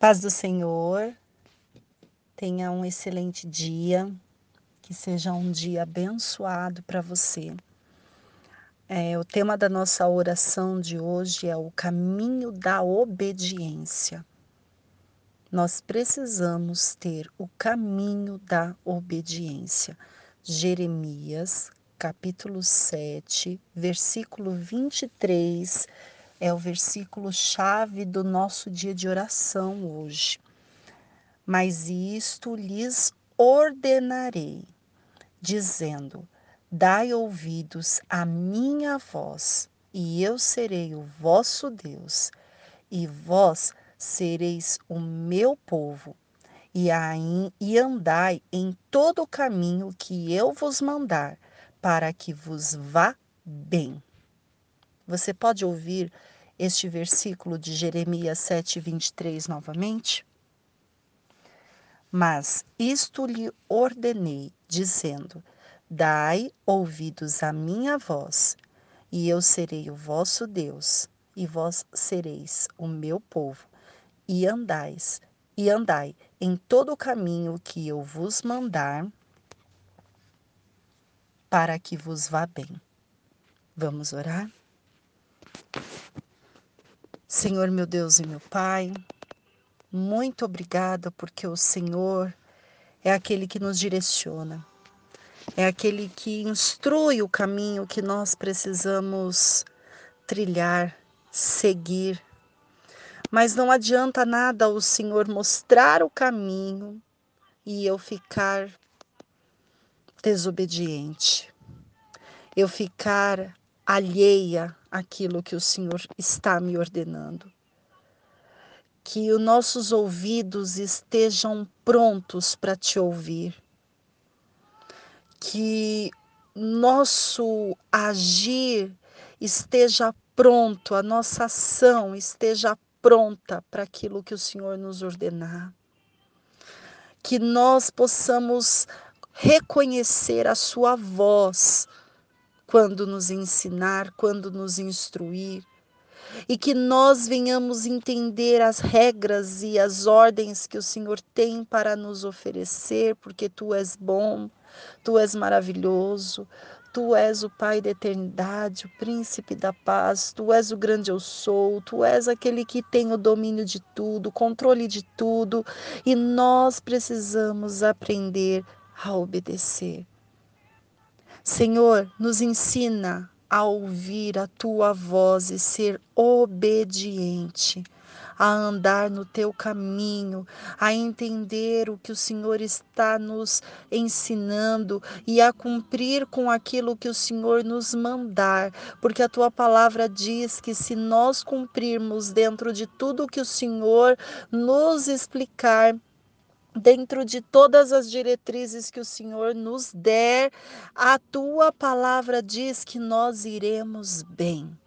Paz do Senhor, tenha um excelente dia, que seja um dia abençoado para você. É, o tema da nossa oração de hoje é o caminho da obediência. Nós precisamos ter o caminho da obediência. Jeremias, capítulo 7, versículo 23 é o versículo chave do nosso dia de oração hoje. Mas isto lhes ordenarei, dizendo: Dai ouvidos à minha voz, e eu serei o vosso Deus, e vós sereis o meu povo, e, e andai em todo o caminho que eu vos mandar, para que vos vá bem. Você pode ouvir este versículo de Jeremias 7, 23 novamente? Mas isto lhe ordenei, dizendo: Dai ouvidos à minha voz, e eu serei o vosso Deus, e vós sereis o meu povo, e andais, e andai em todo o caminho que eu vos mandar, para que vos vá bem. Vamos orar? Senhor, meu Deus e meu Pai, muito obrigada porque o Senhor é aquele que nos direciona, é aquele que instrui o caminho que nós precisamos trilhar, seguir. Mas não adianta nada o Senhor mostrar o caminho e eu ficar desobediente, eu ficar alheia àquilo que o Senhor está me ordenando. Que os nossos ouvidos estejam prontos para te ouvir. Que nosso agir esteja pronto, a nossa ação esteja pronta para aquilo que o Senhor nos ordenar. Que nós possamos reconhecer a Sua voz quando nos ensinar, quando nos instruir, e que nós venhamos entender as regras e as ordens que o Senhor tem para nos oferecer, porque tu és bom, tu és maravilhoso, Tu és o Pai da eternidade, o príncipe da paz, tu és o grande eu sou, tu és aquele que tem o domínio de tudo, o controle de tudo, e nós precisamos aprender a obedecer. Senhor, nos ensina a ouvir a tua voz e ser obediente, a andar no teu caminho, a entender o que o Senhor está nos ensinando e a cumprir com aquilo que o Senhor nos mandar, porque a tua palavra diz que se nós cumprirmos dentro de tudo que o Senhor nos explicar, dentro de todas as diretrizes que o Senhor nos der, a tua palavra diz que nós iremos bem.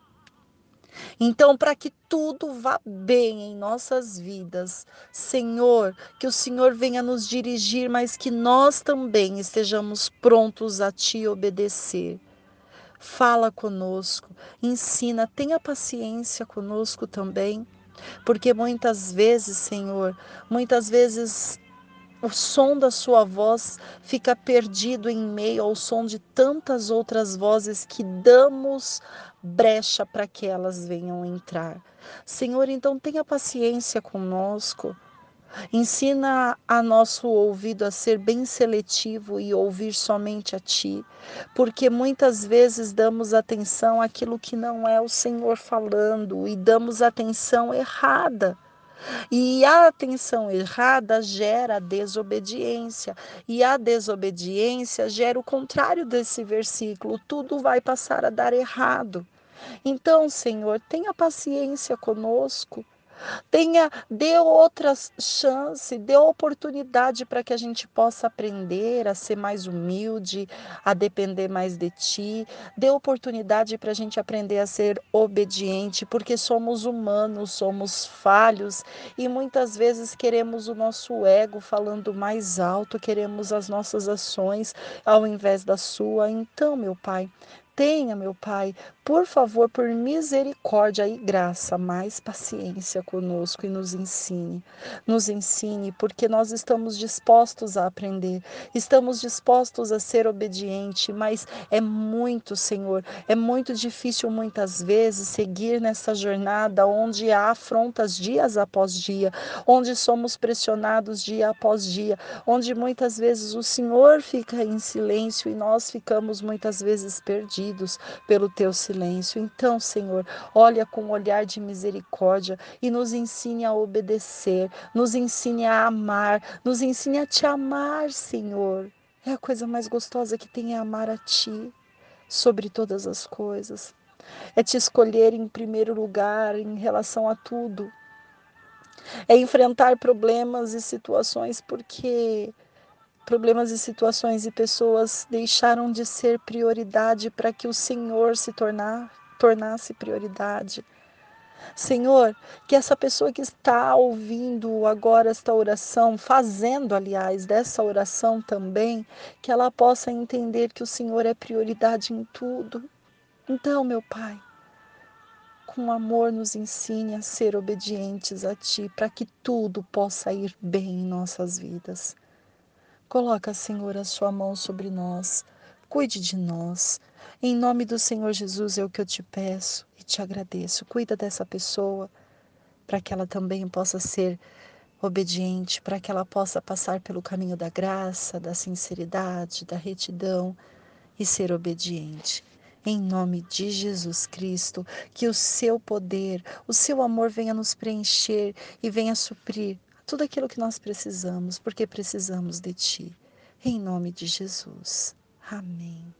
Então, para que tudo vá bem em nossas vidas, Senhor, que o Senhor venha nos dirigir, mas que nós também estejamos prontos a te obedecer. Fala conosco, ensina, tenha paciência conosco também, porque muitas vezes, Senhor, muitas vezes o som da sua voz fica perdido em meio ao som de tantas outras vozes que damos brecha para que elas venham entrar. Senhor, então tenha paciência conosco. Ensina a nosso ouvido a ser bem seletivo e ouvir somente a Ti, porque muitas vezes damos atenção àquilo que não é o Senhor falando e damos atenção errada. E a atenção errada gera desobediência, e a desobediência gera o contrário desse versículo, tudo vai passar a dar errado. Então, Senhor, tenha paciência conosco. Tenha, dê outra chance, dê oportunidade para que a gente possa aprender a ser mais humilde, a depender mais de Ti. Dê oportunidade para a gente aprender a ser obediente, porque somos humanos, somos falhos e muitas vezes queremos o nosso ego falando mais alto, queremos as nossas ações ao invés da Sua. Então, meu Pai, Tenha, meu Pai, por favor, por misericórdia e graça, mais paciência conosco e nos ensine. Nos ensine, porque nós estamos dispostos a aprender, estamos dispostos a ser obediente, mas é muito, Senhor, é muito difícil muitas vezes seguir nessa jornada onde há afrontas dias após dia, onde somos pressionados dia após dia, onde muitas vezes o Senhor fica em silêncio e nós ficamos muitas vezes perdidos pelo teu silêncio. Então, Senhor, olha com um olhar de misericórdia e nos ensine a obedecer, nos ensine a amar, nos ensine a te amar, Senhor. É a coisa mais gostosa que tem é amar a ti sobre todas as coisas. É te escolher em primeiro lugar em relação a tudo. É enfrentar problemas e situações porque Problemas e situações e pessoas deixaram de ser prioridade para que o Senhor se tornar, tornasse prioridade. Senhor, que essa pessoa que está ouvindo agora esta oração, fazendo, aliás, dessa oração também, que ela possa entender que o Senhor é prioridade em tudo. Então, meu Pai, com amor nos ensine a ser obedientes a Ti, para que tudo possa ir bem em nossas vidas. Coloca, Senhor, a sua mão sobre nós. Cuide de nós. Em nome do Senhor Jesus é o que eu te peço e te agradeço. Cuida dessa pessoa para que ela também possa ser obediente, para que ela possa passar pelo caminho da graça, da sinceridade, da retidão e ser obediente. Em nome de Jesus Cristo, que o seu poder, o seu amor venha nos preencher e venha suprir tudo aquilo que nós precisamos, porque precisamos de Ti. Em nome de Jesus. Amém.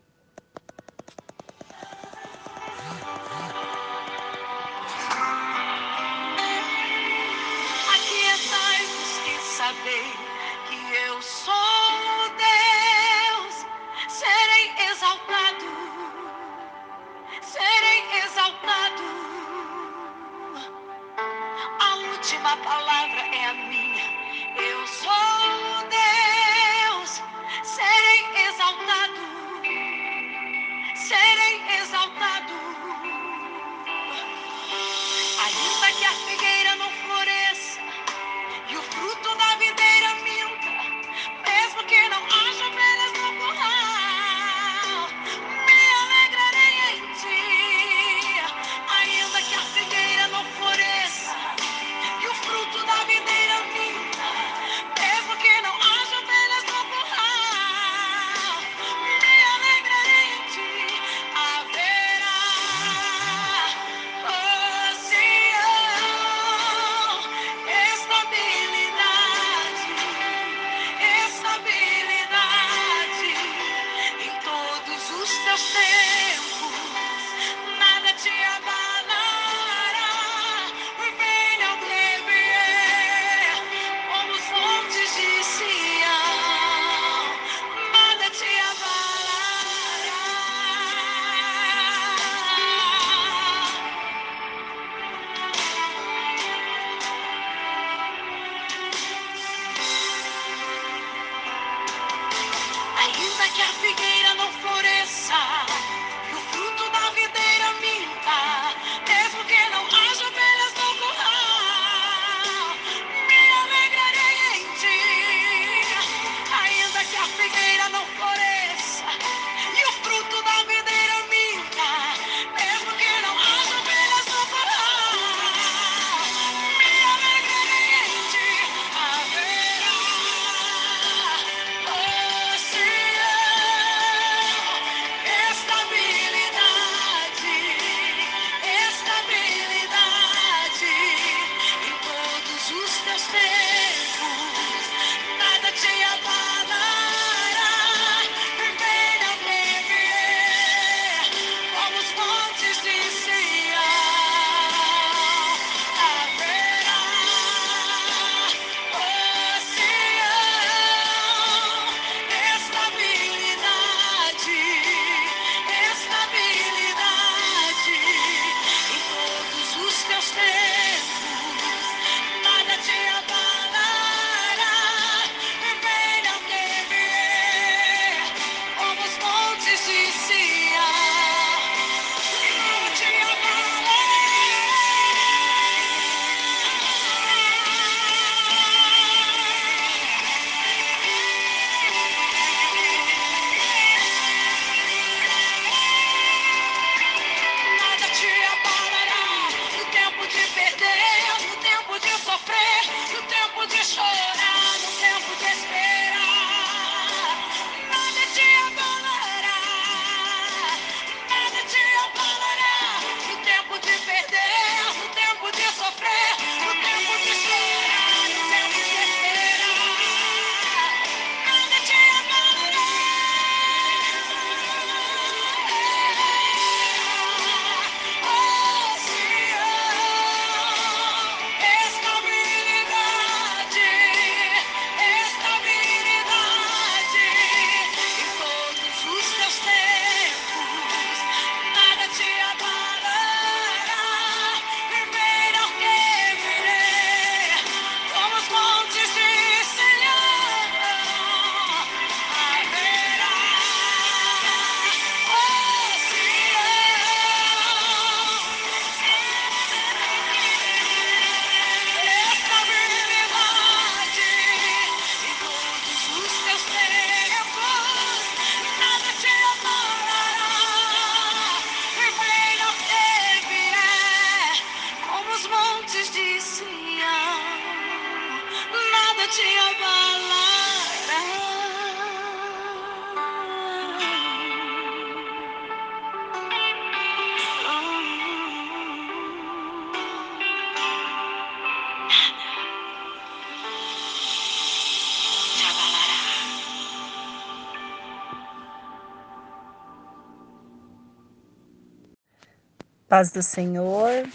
Paz do Senhor,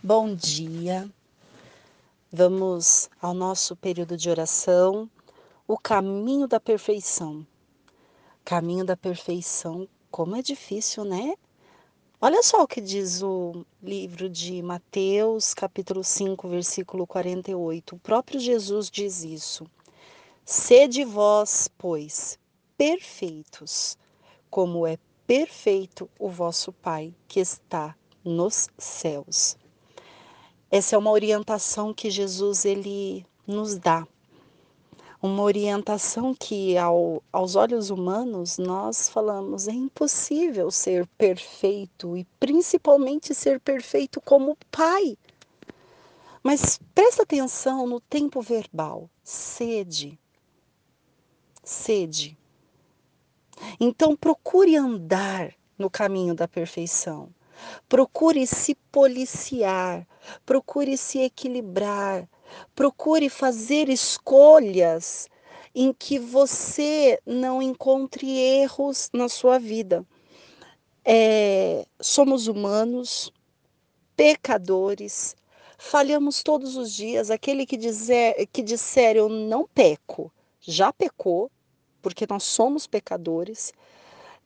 bom dia. Vamos ao nosso período de oração, o caminho da perfeição. Caminho da perfeição, como é difícil, né? Olha só o que diz o livro de Mateus, capítulo 5, versículo 48. O próprio Jesus diz isso. Sede vós, pois, perfeitos, como é perfeito o vosso Pai que está nos céus. Essa é uma orientação que Jesus ele nos dá. Uma orientação que ao, aos olhos humanos nós falamos é impossível ser perfeito e principalmente ser perfeito como pai. Mas presta atenção no tempo verbal, sede. Sede. Então procure andar no caminho da perfeição. Procure se policiar, procure se equilibrar, procure fazer escolhas em que você não encontre erros na sua vida. É, somos humanos, pecadores, falhamos todos os dias. Aquele que, dizer, que disser eu não peco, já pecou, porque nós somos pecadores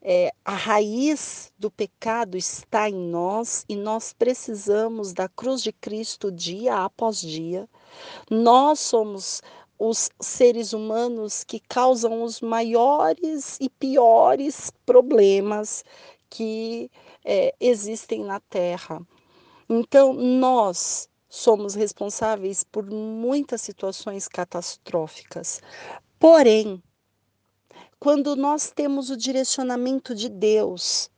é, a raiz do pecado está em nós e nós precisamos da cruz de Cristo dia após dia. Nós somos os seres humanos que causam os maiores e piores problemas que é, existem na Terra. Então, nós somos responsáveis por muitas situações catastróficas. Porém, quando nós temos o direcionamento de Deus,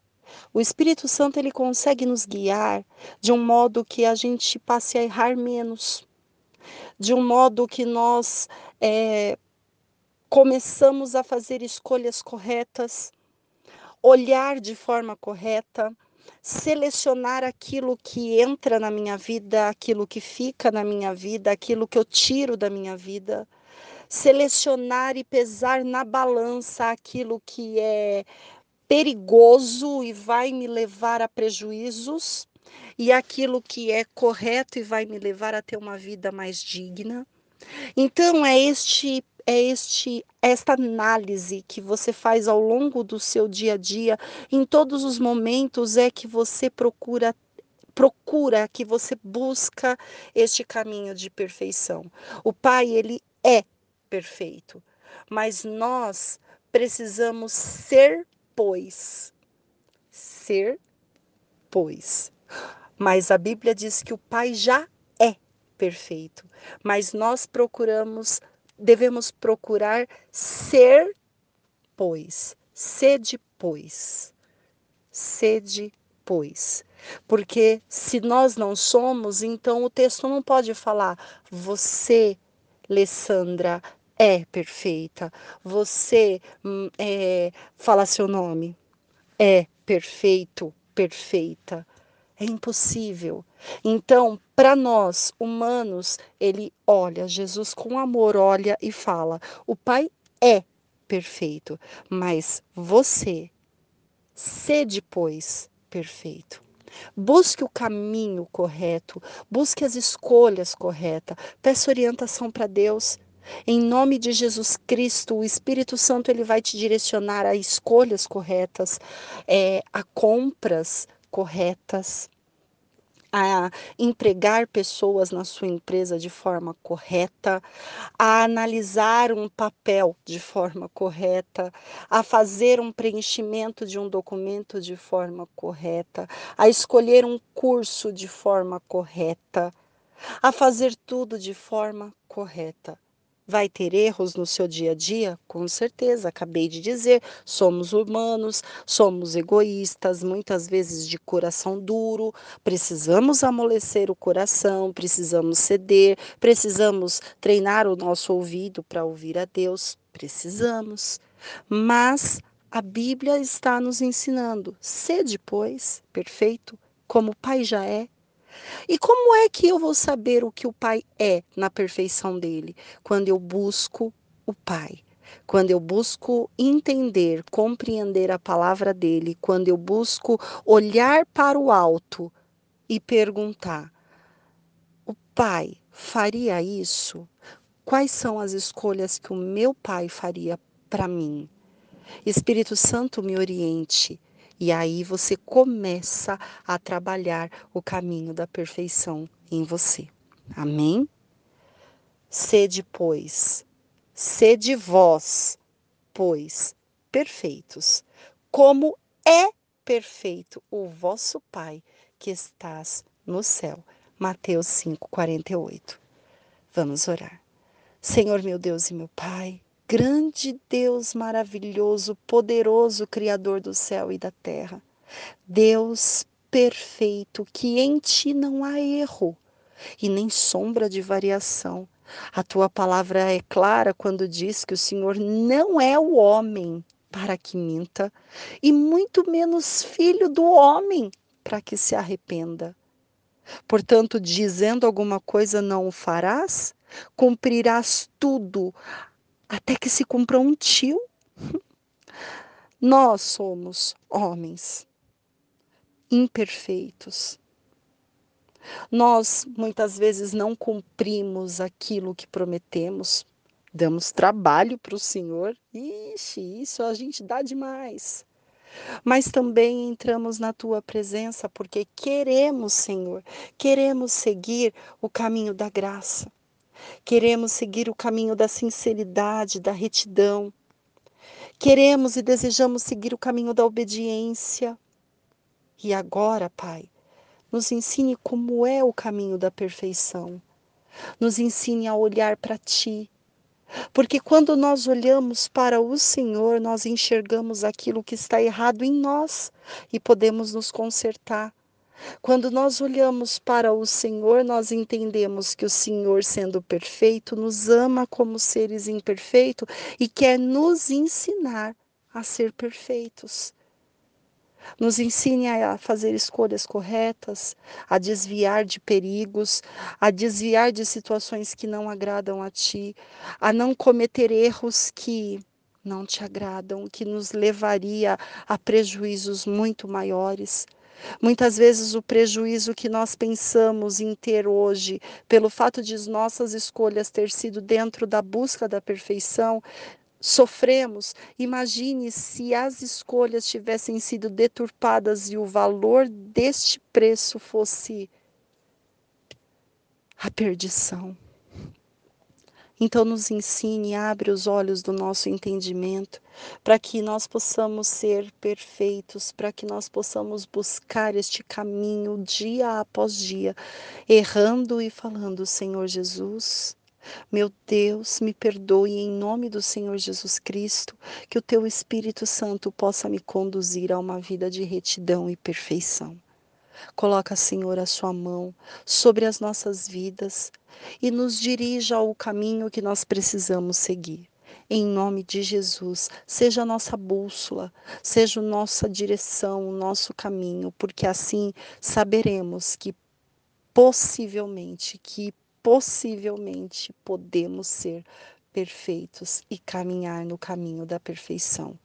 o Espírito Santo ele consegue nos guiar de um modo que a gente passe a errar menos, de um modo que nós é, começamos a fazer escolhas corretas, olhar de forma correta, selecionar aquilo que entra na minha vida, aquilo que fica na minha vida, aquilo que eu tiro da minha vida selecionar e pesar na balança aquilo que é perigoso e vai me levar a prejuízos e aquilo que é correto e vai me levar a ter uma vida mais digna. Então é este é este esta análise que você faz ao longo do seu dia a dia, em todos os momentos é que você procura procura que você busca este caminho de perfeição. O Pai, ele é perfeito, mas nós precisamos ser, pois. Ser, pois. Mas a Bíblia diz que o Pai já é perfeito, mas nós procuramos, devemos procurar ser, pois. Sede, pois. Sede, pois. Porque se nós não somos, então o texto não pode falar você, Alessandra, é perfeita. Você hum, é, fala seu nome. É perfeito, perfeita. É impossível. Então, para nós humanos, ele olha, Jesus com amor olha e fala: o Pai é perfeito, mas você, sede, pois, perfeito. Busque o caminho correto, busque as escolhas corretas, peça orientação para Deus. Em nome de Jesus Cristo, o Espírito Santo ele vai te direcionar a escolhas corretas, é, a compras corretas, a empregar pessoas na sua empresa de forma correta, a analisar um papel de forma correta, a fazer um preenchimento de um documento de forma correta, a escolher um curso de forma correta, a fazer tudo de forma correta. Vai ter erros no seu dia a dia? Com certeza, acabei de dizer, somos humanos, somos egoístas, muitas vezes de coração duro, precisamos amolecer o coração, precisamos ceder, precisamos treinar o nosso ouvido para ouvir a Deus, precisamos. Mas a Bíblia está nos ensinando, sede, pois, perfeito, como o Pai já é, e como é que eu vou saber o que o Pai é na perfeição dele? Quando eu busco o Pai. Quando eu busco entender, compreender a palavra dele, quando eu busco olhar para o alto e perguntar: o Pai faria isso? Quais são as escolhas que o meu Pai faria para mim? Espírito Santo me oriente e aí você começa a trabalhar o caminho da perfeição em você. Amém? Sede, pois, sede vós, pois, perfeitos, como é perfeito o vosso Pai que estás no céu. Mateus 5:48. Vamos orar. Senhor meu Deus e meu Pai, grande Deus maravilhoso, poderoso Criador do céu e da terra. Deus perfeito, que em ti não há erro e nem sombra de variação. A tua palavra é clara quando diz que o Senhor não é o homem para que minta, e muito menos filho do homem para que se arrependa. Portanto, dizendo alguma coisa não o farás, cumprirás tudo até que se cumpra um tio. Nós somos homens imperfeitos. Nós muitas vezes não cumprimos aquilo que prometemos, damos trabalho para o Senhor. Ixi, isso a gente dá demais. Mas também entramos na tua presença porque queremos, Senhor, queremos seguir o caminho da graça. Queremos seguir o caminho da sinceridade, da retidão. Queremos e desejamos seguir o caminho da obediência. E agora, Pai, nos ensine como é o caminho da perfeição. Nos ensine a olhar para Ti. Porque quando nós olhamos para o Senhor, nós enxergamos aquilo que está errado em nós e podemos nos consertar. Quando nós olhamos para o Senhor, nós entendemos que o Senhor, sendo perfeito, nos ama como seres imperfeitos e quer nos ensinar a ser perfeitos. Nos ensine a fazer escolhas corretas, a desviar de perigos, a desviar de situações que não agradam a Ti, a não cometer erros que não te agradam, que nos levaria a prejuízos muito maiores. Muitas vezes o prejuízo que nós pensamos em ter hoje, pelo fato de nossas escolhas ter sido dentro da busca da perfeição, sofremos. Imagine se as escolhas tivessem sido deturpadas e o valor deste preço fosse a perdição. Então, nos ensine, abre os olhos do nosso entendimento, para que nós possamos ser perfeitos, para que nós possamos buscar este caminho dia após dia, errando e falando: Senhor Jesus, meu Deus, me perdoe em nome do Senhor Jesus Cristo, que o teu Espírito Santo possa me conduzir a uma vida de retidão e perfeição. Coloca, Senhor, a sua mão sobre as nossas vidas e nos dirija ao caminho que nós precisamos seguir. Em nome de Jesus, seja a nossa bússola, seja a nossa direção, o nosso caminho, porque assim saberemos que possivelmente, que possivelmente podemos ser perfeitos e caminhar no caminho da perfeição.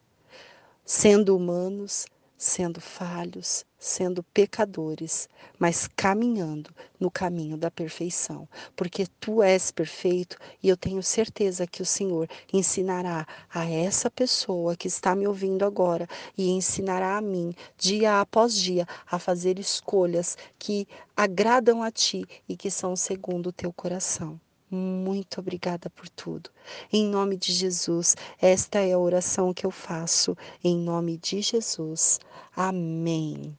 Sendo humanos, sendo falhos, sendo pecadores, mas caminhando no caminho da perfeição, porque tu és perfeito e eu tenho certeza que o Senhor ensinará a essa pessoa que está me ouvindo agora e ensinará a mim, dia após dia, a fazer escolhas que agradam a ti e que são segundo o teu coração. Muito obrigada por tudo. Em nome de Jesus, esta é a oração que eu faço. Em nome de Jesus. Amém.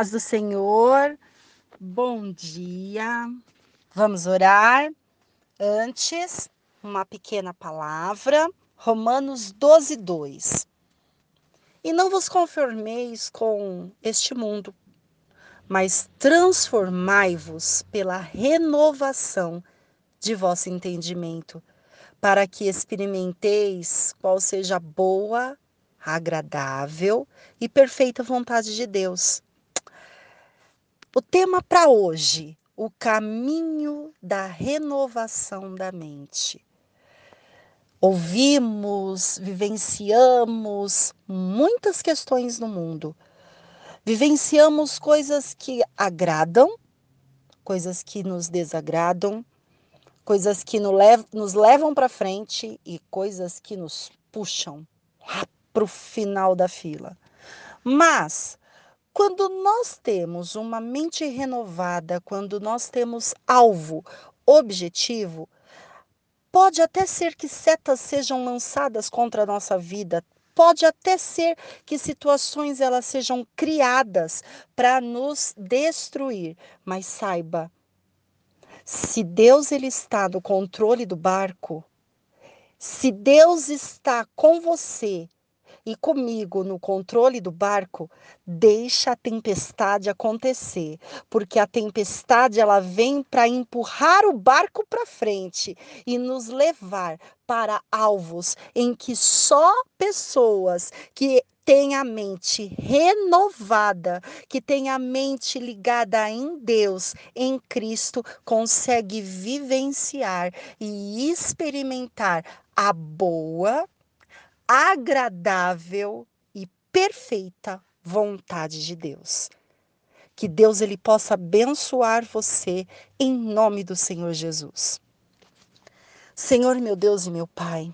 Paz do Senhor, bom dia. Vamos orar. Antes, uma pequena palavra, Romanos 12, 2. E não vos conformeis com este mundo, mas transformai-vos pela renovação de vosso entendimento, para que experimenteis qual seja a boa, agradável e perfeita vontade de Deus. O tema para hoje: o caminho da renovação da mente. Ouvimos, vivenciamos muitas questões no mundo. Vivenciamos coisas que agradam, coisas que nos desagradam, coisas que nos levam para frente e coisas que nos puxam para o final da fila. Mas quando nós temos uma mente renovada, quando nós temos alvo, objetivo, pode até ser que setas sejam lançadas contra a nossa vida, pode até ser que situações elas sejam criadas para nos destruir, mas saiba, se Deus ele está no controle do barco, se Deus está com você, e comigo no controle do barco, deixa a tempestade acontecer, porque a tempestade ela vem para empurrar o barco para frente e nos levar para alvos em que só pessoas que têm a mente renovada, que têm a mente ligada em Deus, em Cristo, consegue vivenciar e experimentar a boa, agradável e perfeita vontade de Deus. Que Deus ele possa abençoar você em nome do Senhor Jesus. Senhor meu Deus e meu Pai,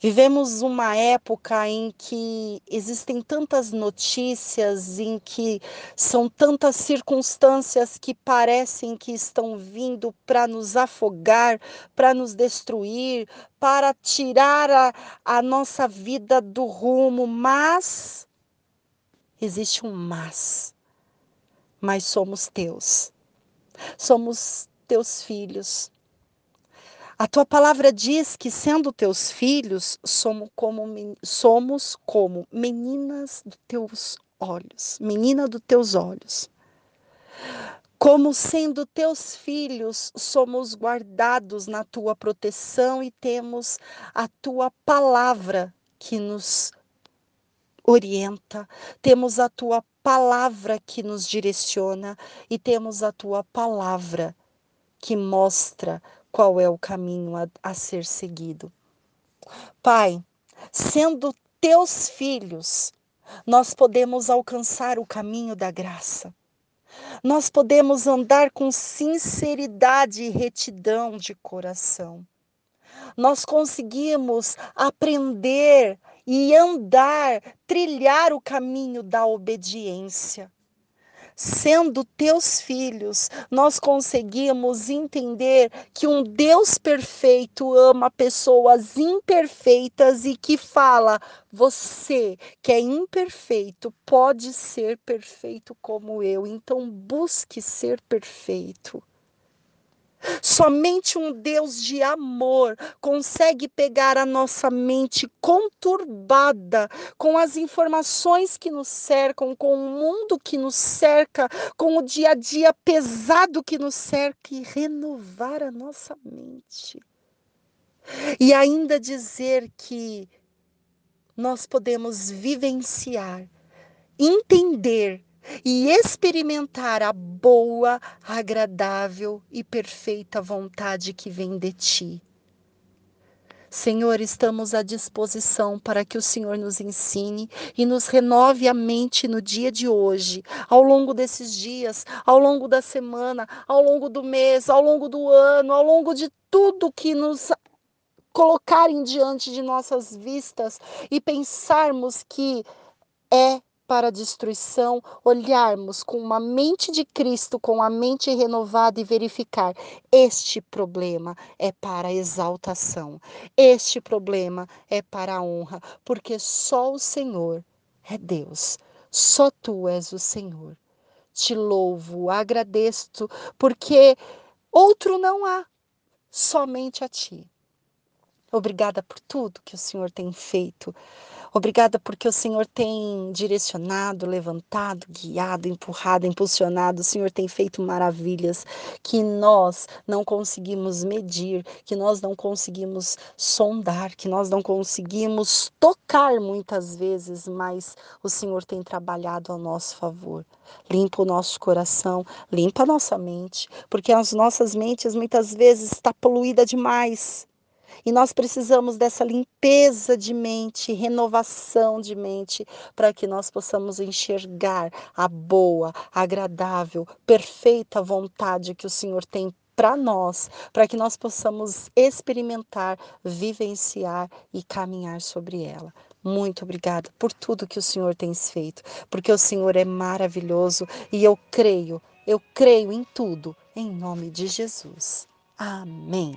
Vivemos uma época em que existem tantas notícias, em que são tantas circunstâncias que parecem que estão vindo para nos afogar, para nos destruir, para tirar a, a nossa vida do rumo, mas existe um mas. Mas somos teus. Somos teus filhos a tua palavra diz que, sendo teus filhos, somos como, somos como meninas dos teus olhos, menina dos teus olhos. Como sendo teus filhos, somos guardados na tua proteção e temos a tua palavra que nos orienta, temos a tua palavra que nos direciona e temos a tua palavra que mostra qual é o caminho a, a ser seguido. Pai, sendo teus filhos, nós podemos alcançar o caminho da graça. Nós podemos andar com sinceridade e retidão de coração. Nós conseguimos aprender e andar, trilhar o caminho da obediência sendo teus filhos, nós conseguimos entender que um Deus perfeito ama pessoas imperfeitas e que fala: você que é imperfeito pode ser perfeito como eu, então busque ser perfeito. Somente um Deus de amor consegue pegar a nossa mente conturbada com as informações que nos cercam, com o mundo que nos cerca, com o dia a dia pesado que nos cerca e renovar a nossa mente. E ainda dizer que nós podemos vivenciar, entender e experimentar a boa, agradável e perfeita vontade que vem de ti. Senhor, estamos à disposição para que o Senhor nos ensine e nos renove a mente no dia de hoje, ao longo desses dias, ao longo da semana, ao longo do mês, ao longo do ano, ao longo de tudo que nos colocarem diante de nossas vistas e pensarmos que é para a destruição, olharmos com uma mente de Cristo, com a mente renovada e verificar: este problema é para a exaltação, este problema é para a honra, porque só o Senhor é Deus, só tu és o Senhor. te louvo, agradeço, porque outro não há, somente a ti. Obrigada por tudo que o Senhor tem feito. Obrigada porque o Senhor tem direcionado, levantado, guiado, empurrado, impulsionado. O Senhor tem feito maravilhas que nós não conseguimos medir, que nós não conseguimos sondar, que nós não conseguimos tocar muitas vezes, mas o Senhor tem trabalhado ao nosso favor. Limpa o nosso coração, limpa a nossa mente, porque as nossas mentes muitas vezes está poluída demais e nós precisamos dessa limpeza de mente, renovação de mente, para que nós possamos enxergar a boa, agradável, perfeita vontade que o Senhor tem para nós, para que nós possamos experimentar, vivenciar e caminhar sobre ela. Muito obrigada por tudo que o Senhor tem feito, porque o Senhor é maravilhoso e eu creio, eu creio em tudo, em nome de Jesus. Amém.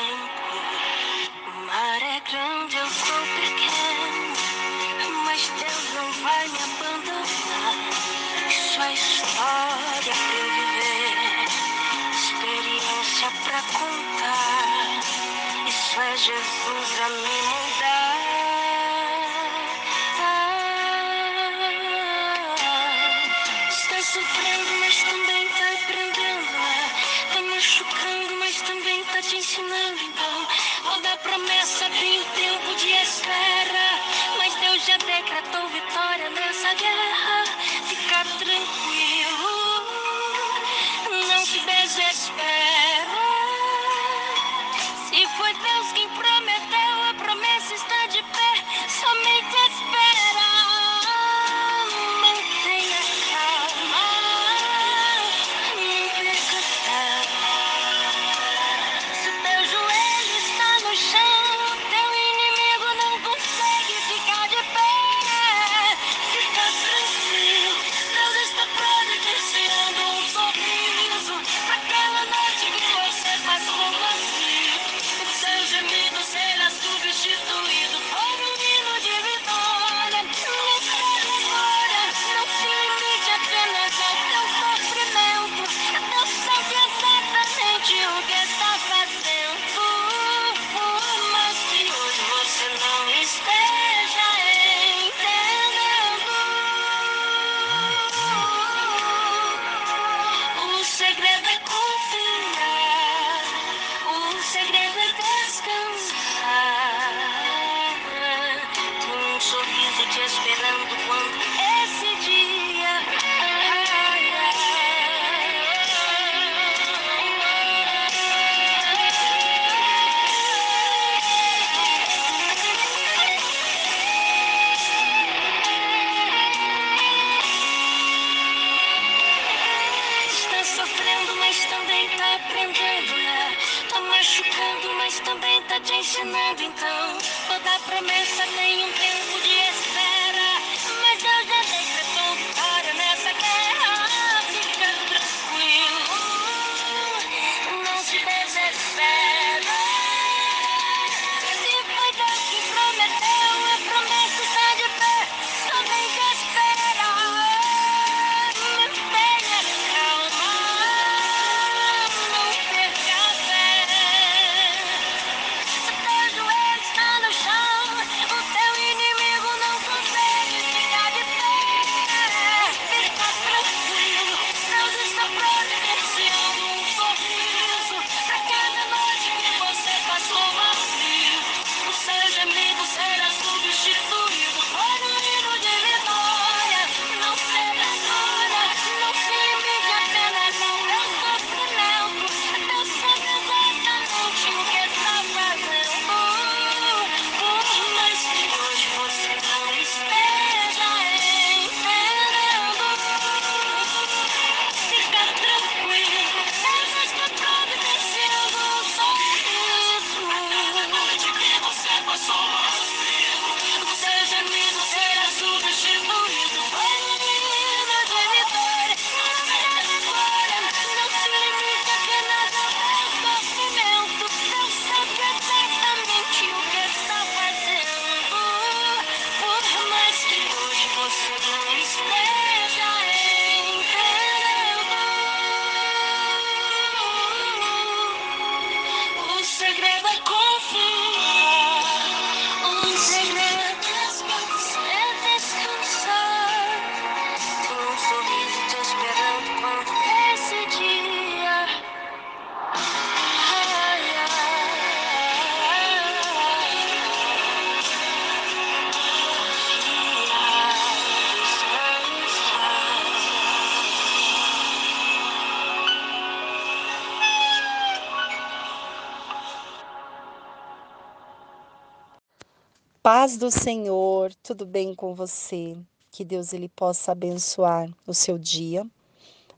paz do Senhor, tudo bem com você? Que Deus ele possa abençoar o seu dia.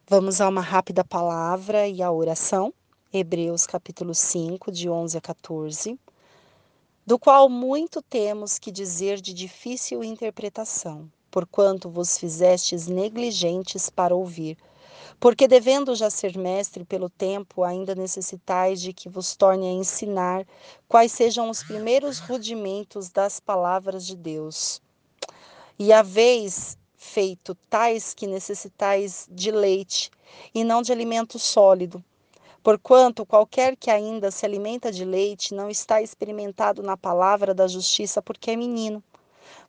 Vamos a uma rápida palavra e a oração. Hebreus capítulo 5, de 11 a 14, do qual muito temos que dizer de difícil interpretação, porquanto vos fizestes negligentes para ouvir. Porque devendo já ser mestre pelo tempo, ainda necessitais de que vos torne a ensinar quais sejam os primeiros rudimentos das palavras de Deus. E haveis feito tais que necessitais de leite, e não de alimento sólido. Porquanto qualquer que ainda se alimenta de leite não está experimentado na palavra da justiça, porque é menino.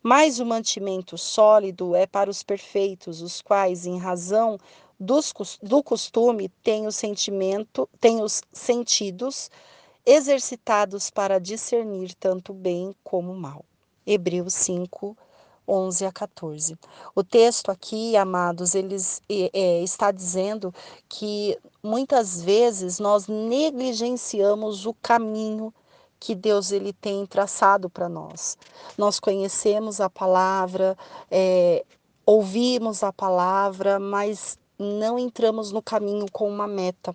Mas o mantimento sólido é para os perfeitos, os quais, em razão dos, do costume tem o sentimento, tem os sentidos exercitados para discernir tanto bem como mal. Hebreus 5, 11 a 14. O texto aqui, amados, eles é, está dizendo que muitas vezes nós negligenciamos o caminho que Deus ele tem traçado para nós. Nós conhecemos a palavra, é, ouvimos a palavra, mas não entramos no caminho com uma meta.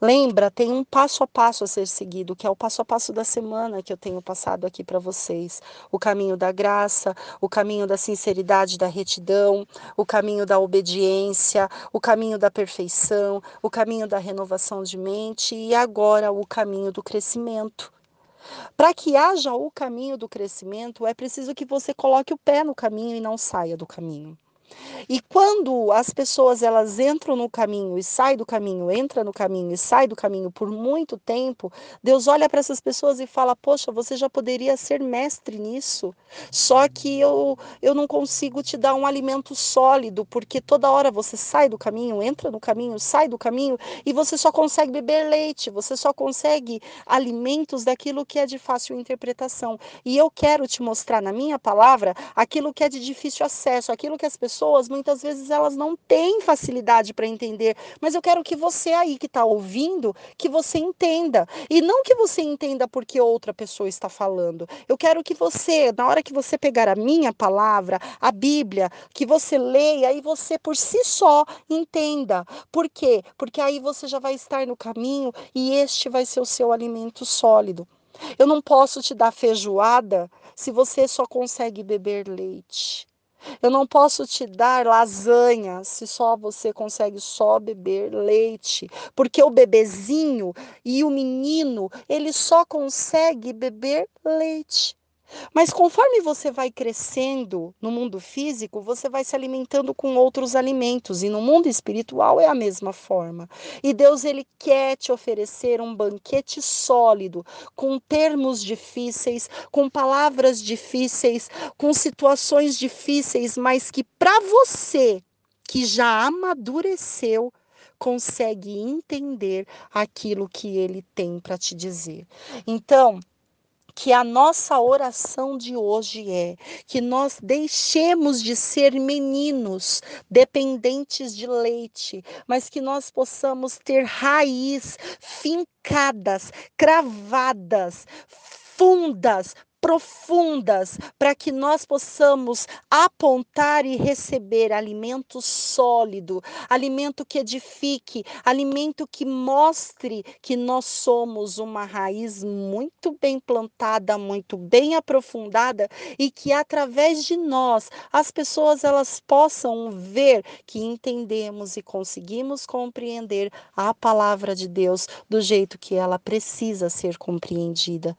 Lembra, tem um passo a passo a ser seguido, que é o passo a passo da semana que eu tenho passado aqui para vocês. O caminho da graça, o caminho da sinceridade, da retidão, o caminho da obediência, o caminho da perfeição, o caminho da renovação de mente e agora o caminho do crescimento. Para que haja o caminho do crescimento, é preciso que você coloque o pé no caminho e não saia do caminho. E quando as pessoas elas entram no caminho e saem do caminho, entra no caminho e sai do caminho por muito tempo, Deus olha para essas pessoas e fala: "Poxa, você já poderia ser mestre nisso. Só que eu eu não consigo te dar um alimento sólido, porque toda hora você sai do caminho, entra no caminho, sai do caminho e você só consegue beber leite, você só consegue alimentos daquilo que é de fácil interpretação. E eu quero te mostrar na minha palavra aquilo que é de difícil acesso, aquilo que as pessoas pessoas, muitas vezes elas não têm facilidade para entender, mas eu quero que você aí que está ouvindo, que você entenda. E não que você entenda porque outra pessoa está falando. Eu quero que você, na hora que você pegar a minha palavra, a Bíblia, que você leia e você por si só entenda. Por quê? Porque aí você já vai estar no caminho e este vai ser o seu alimento sólido. Eu não posso te dar feijoada se você só consegue beber leite. Eu não posso te dar lasanha se só você consegue só beber leite, porque o bebezinho e o menino, ele só consegue beber leite. Mas conforme você vai crescendo no mundo físico, você vai se alimentando com outros alimentos e no mundo espiritual é a mesma forma. E Deus ele quer te oferecer um banquete sólido, com termos difíceis, com palavras difíceis, com situações difíceis, mas que para você que já amadureceu, consegue entender aquilo que ele tem para te dizer. Então, que a nossa oração de hoje é que nós deixemos de ser meninos dependentes de leite, mas que nós possamos ter raiz fincadas, cravadas, fundas, profundas para que nós possamos apontar e receber alimento sólido, alimento que edifique, alimento que mostre que nós somos uma raiz muito bem plantada, muito bem aprofundada e que através de nós as pessoas elas possam ver que entendemos e conseguimos compreender a palavra de Deus do jeito que ela precisa ser compreendida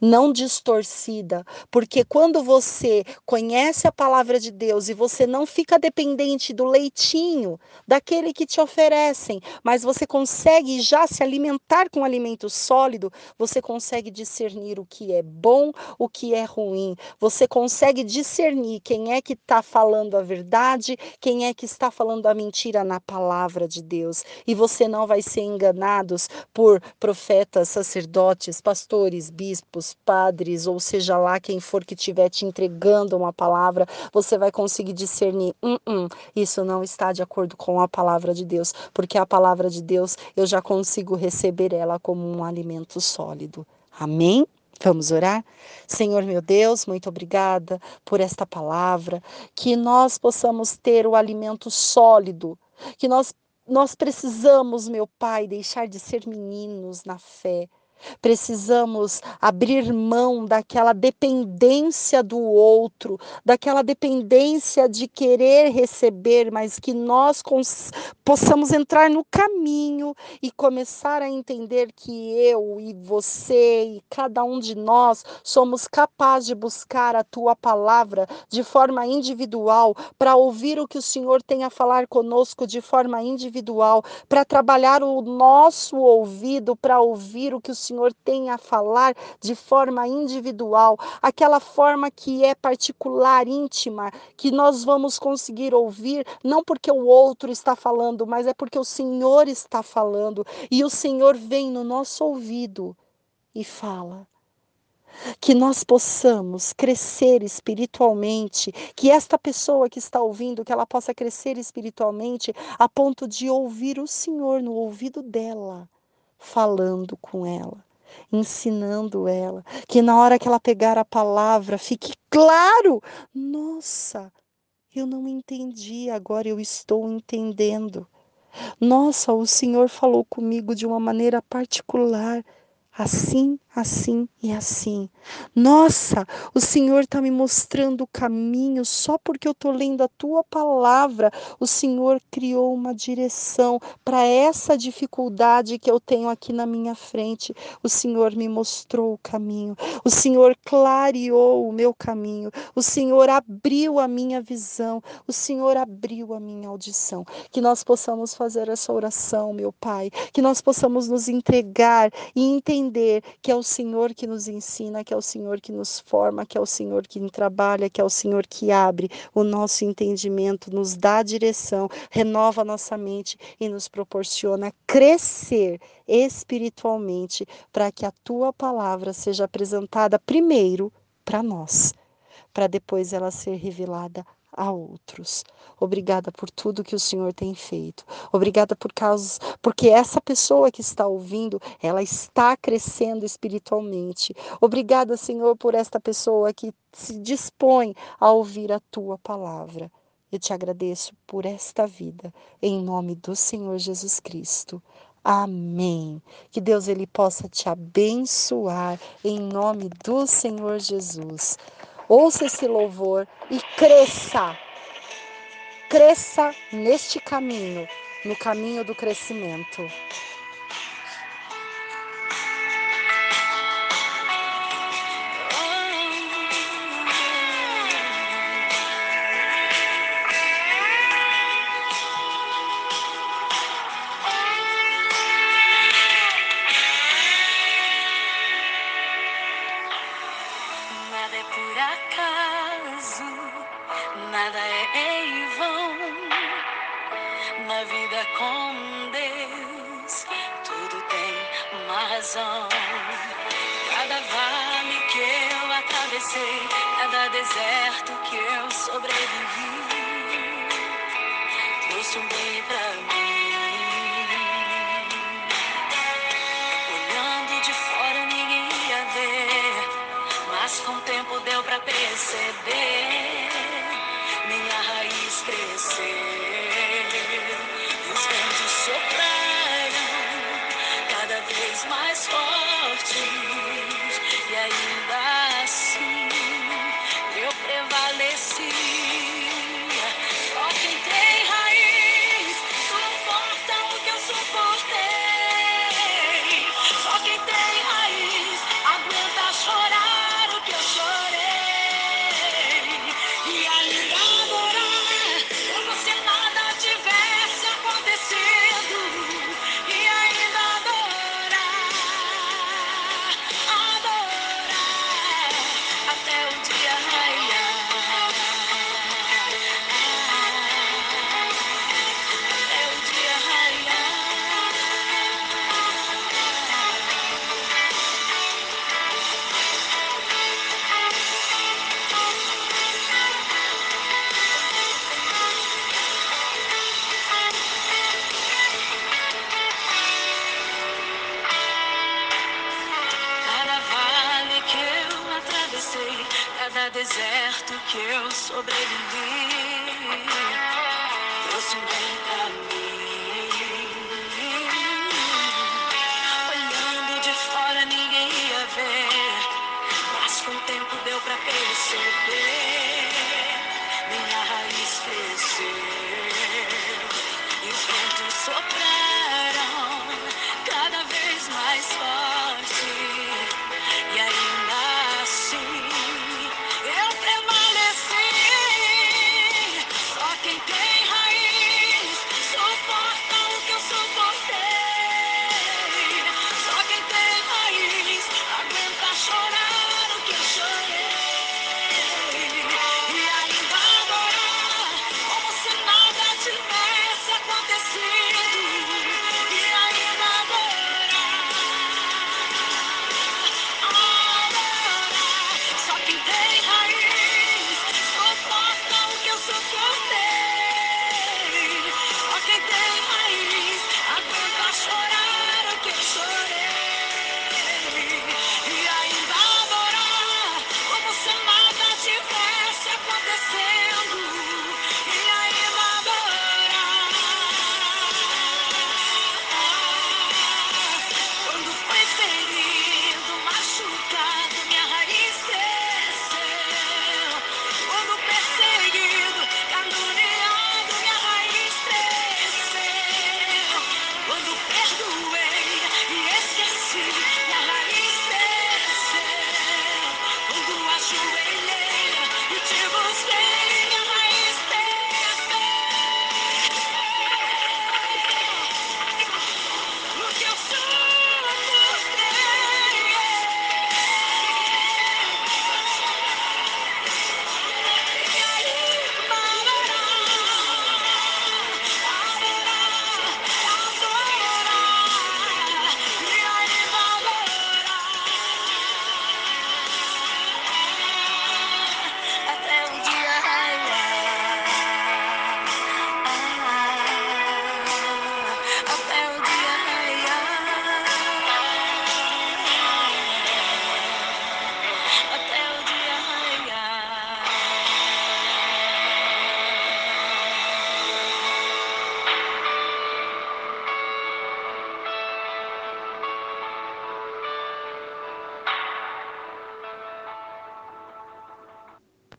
não distorcida, porque quando você conhece a palavra de Deus e você não fica dependente do leitinho daquele que te oferecem, mas você consegue já se alimentar com alimento sólido, você consegue discernir o que é bom, o que é ruim. Você consegue discernir quem é que está falando a verdade, quem é que está falando a mentira na palavra de Deus. E você não vai ser enganados por profetas, sacerdotes, pastores, bispos bispos, padres, ou seja lá quem for que estiver te entregando uma palavra, você vai conseguir discernir: hum, hum, isso não está de acordo com a palavra de Deus, porque a palavra de Deus eu já consigo receber ela como um alimento sólido. Amém? Vamos orar? Senhor meu Deus, muito obrigada por esta palavra, que nós possamos ter o alimento sólido, que nós nós precisamos, meu Pai, deixar de ser meninos na fé. Precisamos abrir mão daquela dependência do outro, daquela dependência de querer receber, mas que nós possamos entrar no caminho e começar a entender que eu e você e cada um de nós somos capazes de buscar a tua palavra de forma individual, para ouvir o que o Senhor tem a falar conosco de forma individual, para trabalhar o nosso ouvido para ouvir o que o Senhor tem a falar de forma individual, aquela forma que é particular, íntima, que nós vamos conseguir ouvir, não porque o outro está falando, mas é porque o Senhor está falando e o Senhor vem no nosso ouvido e fala. Que nós possamos crescer espiritualmente, que esta pessoa que está ouvindo, que ela possa crescer espiritualmente a ponto de ouvir o Senhor no ouvido dela falando com ela, ensinando ela, que na hora que ela pegar a palavra fique claro: nossa, eu não entendi, agora eu estou entendendo. Nossa, o Senhor falou comigo de uma maneira particular assim, assim e assim. Nossa, o Senhor está me mostrando o caminho só porque eu estou lendo a tua palavra. O Senhor criou uma direção para essa dificuldade que eu tenho aqui na minha frente. O Senhor me mostrou o caminho. O Senhor clareou o meu caminho. O Senhor abriu a minha visão. O Senhor abriu a minha audição. Que nós possamos fazer essa oração, meu Pai. Que nós possamos nos entregar e entender entender que é o Senhor que nos ensina, que é o Senhor que nos forma, que é o Senhor que trabalha, que é o Senhor que abre. O nosso entendimento, nos dá direção, renova nossa mente e nos proporciona crescer espiritualmente para que a tua palavra seja apresentada primeiro para nós, para depois ela ser revelada a outros. Obrigada por tudo que o Senhor tem feito. Obrigada por causa, porque essa pessoa que está ouvindo, ela está crescendo espiritualmente. Obrigada, Senhor, por esta pessoa que se dispõe a ouvir a tua palavra. Eu te agradeço por esta vida, em nome do Senhor Jesus Cristo. Amém. Que Deus ele possa te abençoar em nome do Senhor Jesus. Ouça esse louvor e cresça. Cresça neste caminho, no caminho do crescimento.